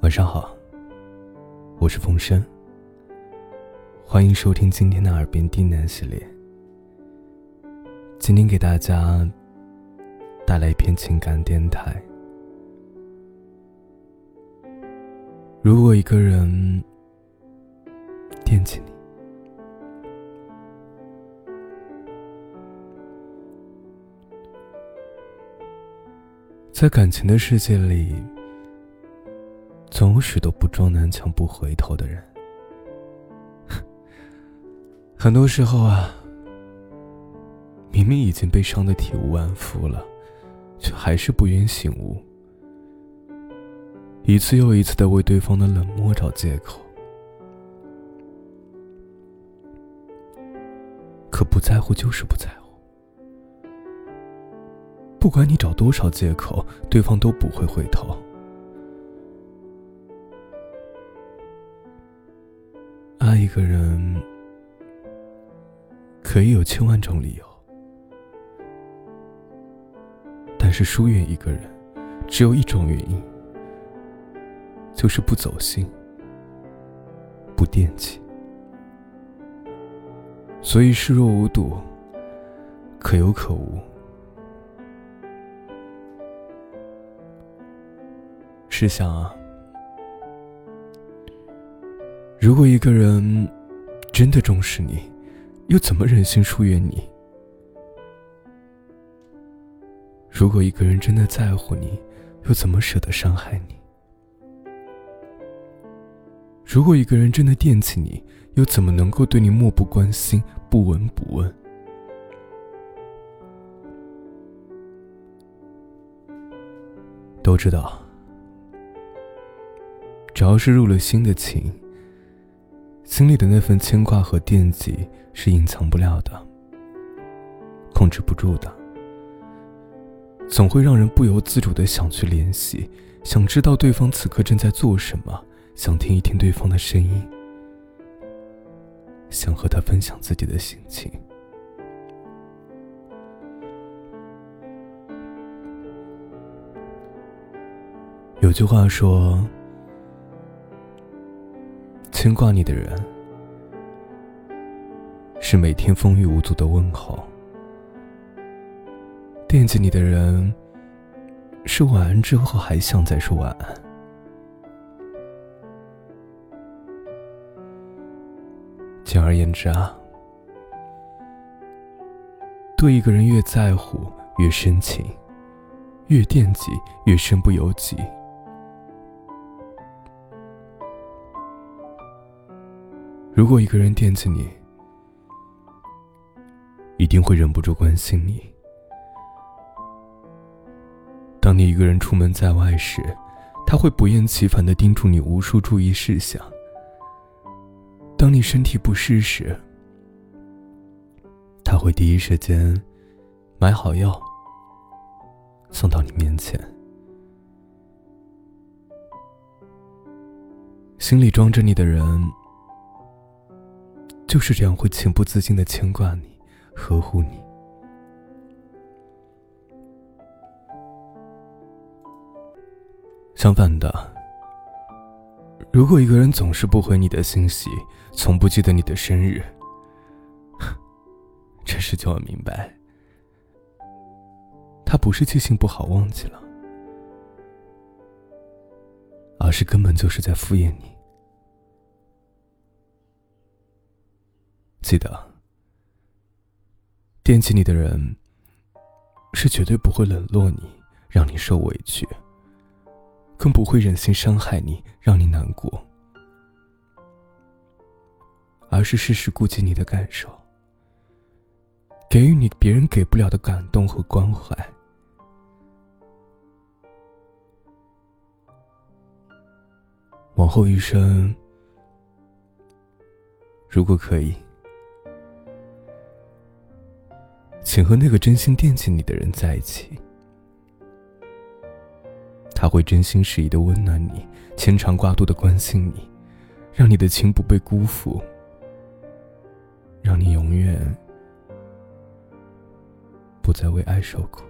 晚上好，我是风声。欢迎收听今天的《耳边低喃》系列。今天给大家带来一篇情感电台。如果一个人惦记你，在感情的世界里，总有许多不撞南墙不回头的人。很多时候啊，明明已经被伤得体无完肤了，却还是不愿醒悟，一次又一次的为对方的冷漠找借口。可不在乎就是不在乎。不管你找多少借口，对方都不会回头。一个人可以有千万种理由，但是疏远一个人只有一种原因，就是不走心、不惦记。所以视若无睹，可有可无。试想啊，如果一个人真的重视你，又怎么忍心疏远你？如果一个人真的在乎你，又怎么舍得伤害你？如果一个人真的惦记你，又怎么能够对你漠不关心、不闻不问？都知道。只要是入了心的情，心里的那份牵挂和惦记是隐藏不了的，控制不住的，总会让人不由自主的想去联系，想知道对方此刻正在做什么，想听一听对方的声音，想和他分享自己的心情。有句话说。牵挂你的人，是每天风雨无阻的问候；惦记你的人，是晚安之后还想再说晚安。简而言之啊，对一个人越在乎越深情，越惦记越身不由己。如果一个人惦记你，一定会忍不住关心你。当你一个人出门在外时，他会不厌其烦的叮嘱你无数注意事项。当你身体不适时，他会第一时间买好药送到你面前。心里装着你的人。就是这样，会情不自禁的牵挂你，呵护你。相反的，如果一个人总是不回你的信息，从不记得你的生日，这时就要明白，他不是记性不好忘记了，而是根本就是在敷衍你。记得，惦记你的人是绝对不会冷落你，让你受委屈，更不会忍心伤害你，让你难过，而是时时顾及你的感受，给予你别人给不了的感动和关怀。往后余生，如果可以。请和那个真心惦记你的人在一起，他会真心实意的温暖你，牵肠挂肚的关心你，让你的情不被辜负，让你永远不再为爱受苦。